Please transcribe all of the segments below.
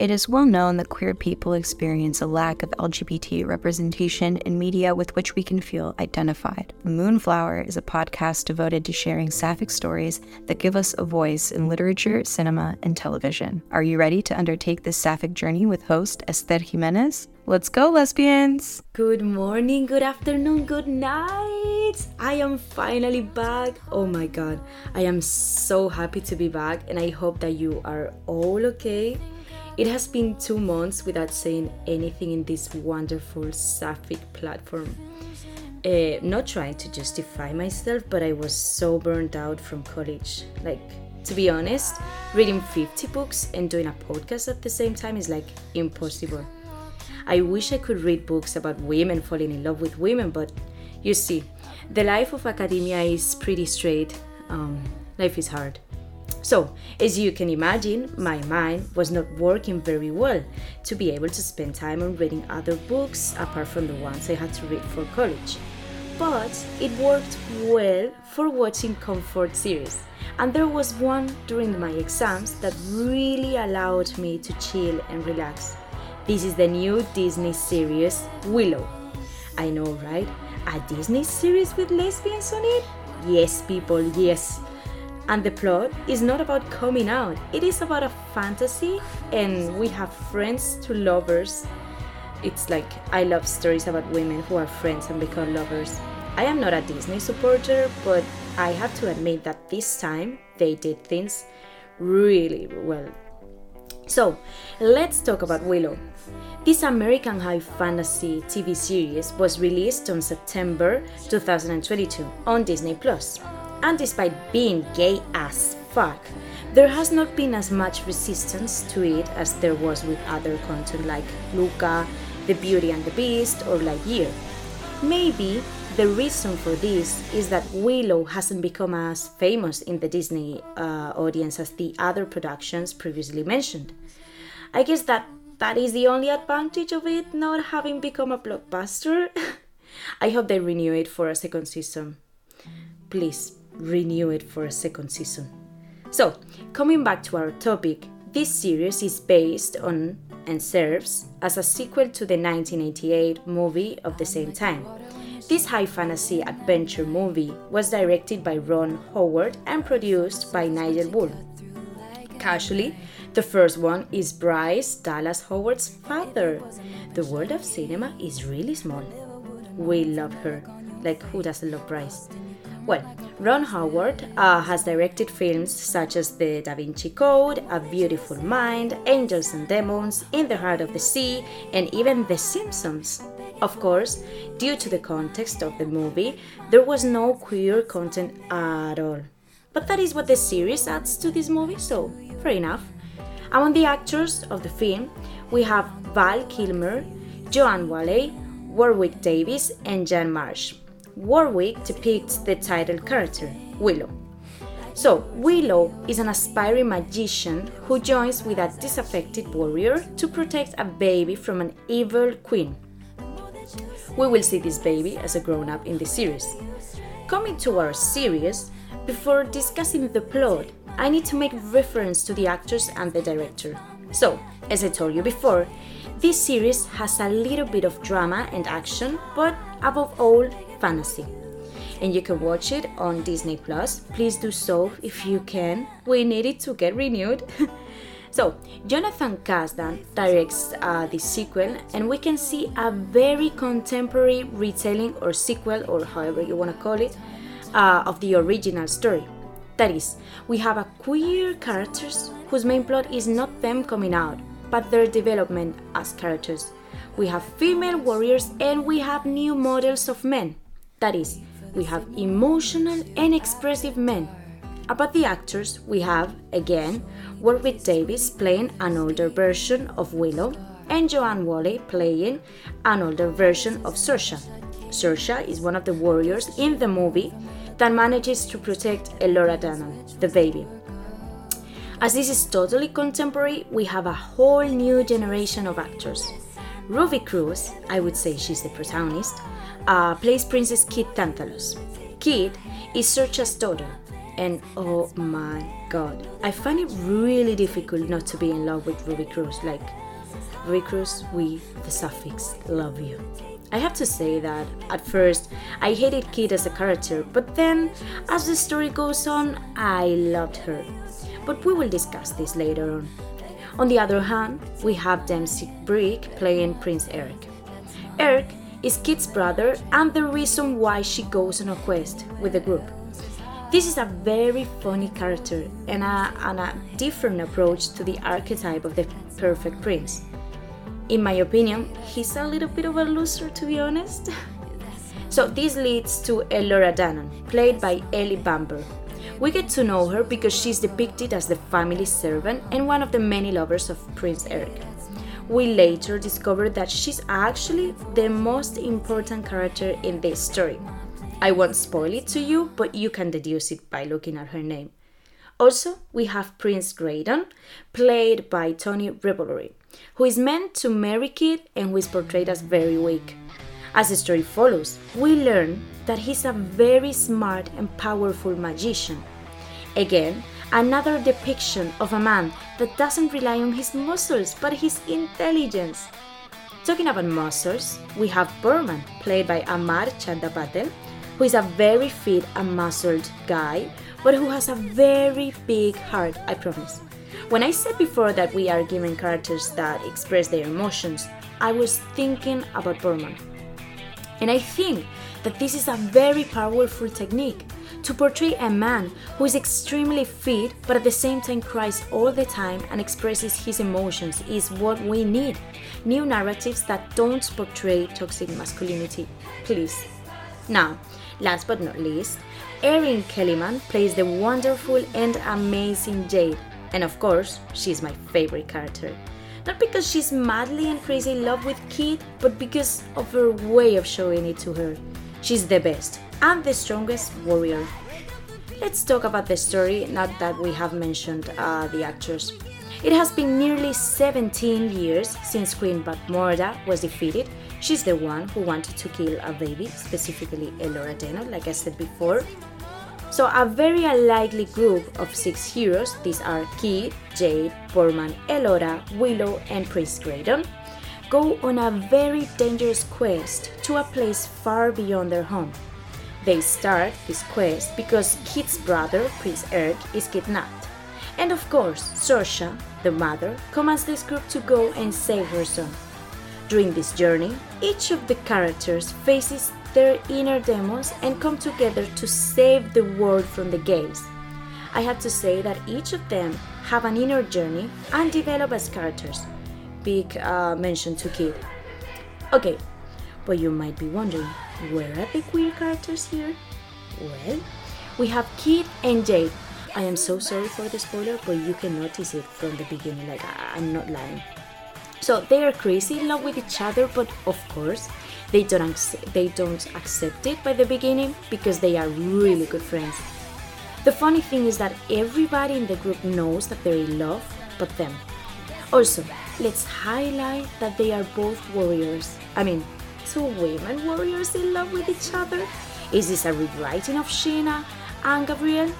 It is well known that queer people experience a lack of LGBT representation in media with which we can feel identified. Moonflower is a podcast devoted to sharing sapphic stories that give us a voice in literature, cinema, and television. Are you ready to undertake this sapphic journey with host Esther Jimenez? Let's go, lesbians! Good morning, good afternoon, good night! I am finally back. Oh my god, I am so happy to be back, and I hope that you are all okay. It has been two months without saying anything in this wonderful Sapphic platform. Uh, not trying to justify myself, but I was so burned out from college. Like, to be honest, reading 50 books and doing a podcast at the same time is like impossible. I wish I could read books about women falling in love with women, but you see, the life of academia is pretty straight. Um, life is hard. So, as you can imagine, my mind was not working very well to be able to spend time on reading other books apart from the ones I had to read for college. But it worked well for watching comfort series. And there was one during my exams that really allowed me to chill and relax. This is the new Disney series Willow. I know, right? A Disney series with lesbians on it? Yes, people, yes. And the plot is not about coming out, it is about a fantasy, and we have friends to lovers. It's like I love stories about women who are friends and become lovers. I am not a Disney supporter, but I have to admit that this time they did things really well. So, let's talk about Willow. This American high fantasy TV series was released on September 2022 on Disney Plus and despite being gay as fuck, there has not been as much resistance to it as there was with other content like Luca, The Beauty and the Beast, or Lightyear. Maybe the reason for this is that Willow hasn't become as famous in the Disney uh, audience as the other productions previously mentioned. I guess that that is the only advantage of it not having become a blockbuster. I hope they renew it for a second season. Please, renew it for a second season. So, coming back to our topic, this series is based on and serves as a sequel to the 1988 movie of the same time. This high fantasy adventure movie was directed by Ron Howard and produced by Nigel Wooll. Casually, the first one is Bryce Dallas Howard's father. The world of cinema is really small. We love her. Like, who doesn't love Bryce? Well, Ron Howard uh, has directed films such as The Da Vinci Code, A Beautiful Mind, Angels and Demons, In the Heart of the Sea, and even The Simpsons. Of course, due to the context of the movie, there was no queer content at all. But that is what the series adds to this movie, so fair enough. Among the actors of the film, we have Val Kilmer, Joanne Whalley, Warwick Davis, and Jean Marsh. Warwick depicts the title character, Willow. So, Willow is an aspiring magician who joins with a disaffected warrior to protect a baby from an evil queen. We will see this baby as a grown up in the series. Coming to our series, before discussing the plot, I need to make reference to the actors and the director. So, as I told you before, this series has a little bit of drama and action, but above all, fantasy. And you can watch it on Disney Plus. Please do so if you can. We need it to get renewed. so, Jonathan Kasdan directs uh, the sequel, and we can see a very contemporary retelling or sequel, or however you want to call it, uh, of the original story. That is, we have a queer characters whose main plot is not them coming out, but their development as characters. We have female warriors and we have new models of men. That is, we have emotional and expressive men. About the actors, we have, again, Warwick Davis playing an older version of Willow, and Joanne Whalley playing an older version of Sorsha. Sorsha is one of the warriors in the movie that manages to protect Elora Danan, the baby. As this is totally contemporary, we have a whole new generation of actors. Ruby Cruz, I would say she's the protagonist, uh, plays Princess Kit Tantalus. Kit is Sorsha's daughter, and oh my god, I find it really difficult not to be in love with Ruby Cruz. Like, Ruby Cruz, with the suffix, love you. I have to say that at first I hated Kit as a character, but then as the story goes on, I loved her. But we will discuss this later on. On the other hand, we have Dempsey Bryk playing Prince Airk. Airk is Kit's brother and the reason why she goes on a quest with the group. This is a very funny character and a, and a different approach to the archetype of the perfect prince. In my opinion, he's a little bit of a loser to be honest. so this leads to Elora Danan, played by Ellie Bamber. We get to know her because she's depicted as the family servant and one of the many lovers of Prince Airk. We later discover that she's actually the most important character in this story. I won't spoil it to you, but you can deduce it by looking at her name. Also, we have Prince Graydon, played by Tony Revolori, who is meant to marry Kit and who is portrayed as very weak. As the story follows, we learn that he's a very smart and powerful magician. Again, another depiction of a man that doesn't rely on his muscles but his intelligence. Talking about muscles, we have Boorman, played by Amar Chadha-Patel, who is a very fit and muscled guy, but who has a very big heart, I promise. When I said before that we are given characters that express their emotions, I was thinking about Boorman. And I think that this is a very powerful technique to portray a man who is extremely fit but at the same time cries all the time and expresses his emotions is what we need. New narratives that don't portray toxic masculinity, please. Now, Last but not least, Erin Kellyman plays the wonderful and amazing Jade, and of course, she's my favorite character. Not because she's madly and crazy in love with Kit, but because of her way of showing it to her. She's the best and the strongest warrior. Let's talk about the story, not that we have mentioned uh, the actors. It has been nearly 17 years since Queen Bavmorda was defeated, She's the one who wanted to kill a baby, specifically Elora Danan, like I said before. So a very unlikely group of six heroes, these are Kit, Jade, Boorman, Elora, Willow, and Prince Graydon, go on a very dangerous quest to a place far beyond their home. They start this quest because Kit's brother, Prince Airk, is kidnapped. And of course, Sorsha, the mother, commands this group to go and save her son. During this journey, each of the characters faces their inner demons and come together to save the world from the gales. I have to say that each of them have an inner journey and develop as characters. Big uh, mention to Kit. Okay, but you might be wondering, where are the queer characters here? Well, we have Kit and Jade. I am so sorry for the spoiler, but you can notice it from the beginning, like I'm not lying. So they are crazy in love with each other, but of course, they don't they don't accept it by the beginning because they are really good friends. The funny thing is that everybody in the group knows that they're in love, but them. Also, let's highlight that they are both warriors. I mean, two women warriors in love with each other? Is this a rewriting of Xena and Gabrielle?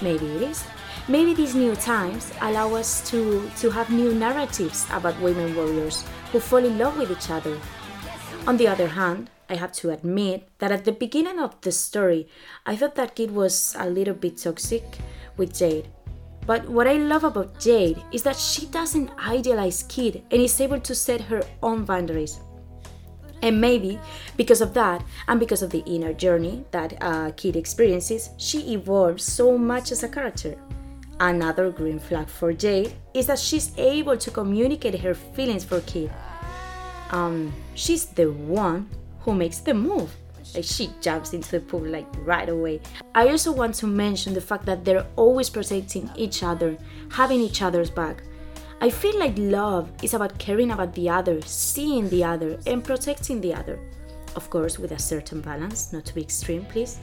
Maybe it is. Maybe these new times allow us to, to have new narratives about women warriors who fall in love with each other. On the other hand, I have to admit that at the beginning of the story, I thought that Kit was a little bit toxic with Jade. But what I love about Jade is that she doesn't idealize Kit and is able to set her own boundaries. And maybe because of that, and because of the inner journey that uh, Kit experiences, she evolves so much as a character. Another green flag for Jade is that she's able to communicate her feelings for Kit. Um, she's the one who makes the move. Like she jumps into the pool like right away. I also want to mention the fact that they're always protecting each other, having each other's back. I feel like love is about caring about the other, seeing the other, and protecting the other. Of course, with a certain balance, not to be extreme, please.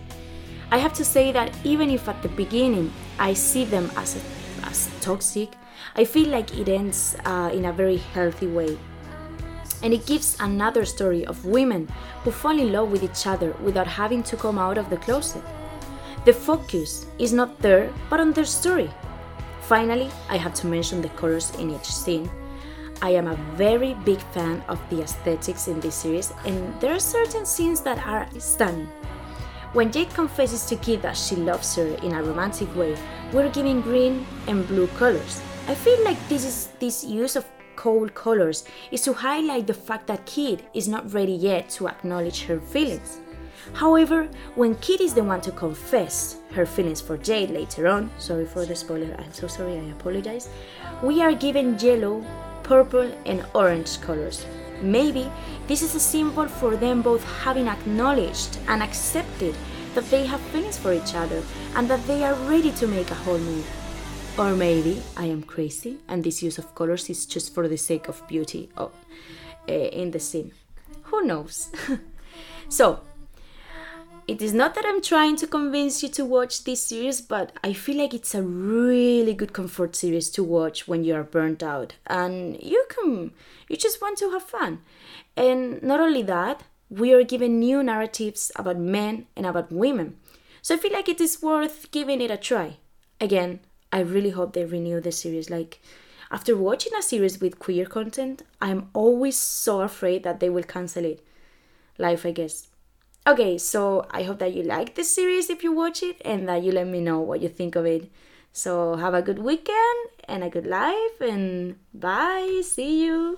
I have to say that even if at the beginning I see them as, a, as toxic, I feel like it ends uh, in a very healthy way. And it gives another story of women who fall in love with each other without having to come out of the closet. The focus is not there, but on their story. Finally, I have to mention the colors in each scene. I am a very big fan of the aesthetics in this series, and there are certain scenes that are stunning. When Jade confesses to Kit that she loves her in a romantic way, we're giving green and blue colors. I feel like this is this use of cold colors is to highlight the fact that Kit is not ready yet to acknowledge her feelings. However, when Kit is the one to confess her feelings for Jade later on, sorry for the spoiler, I'm so sorry, I apologize, we are given yellow, purple, and orange colors. Maybe this is a symbol for them both having acknowledged and accepted that they have feelings for each other and that they are ready to make a whole move. Or maybe I am crazy and this use of colors is just for the sake of beauty oh, uh, in the scene. Who knows? so, it is not that I'm trying to convince you to watch this series, but I feel like it's a really good comfort series to watch when you are burnt out and you can you just want to have fun. And not only that, we are given new narratives about men and about women. So I feel like it is worth giving it a try. Again, I really hope they renew the series. Like, after watching a series with queer content, I'm always so afraid that they will cancel it. Life, I guess. Okay, so I hope that you like this series if you watch it and that you let me know what you think of it. So have a good weekend and a good life and bye. See you.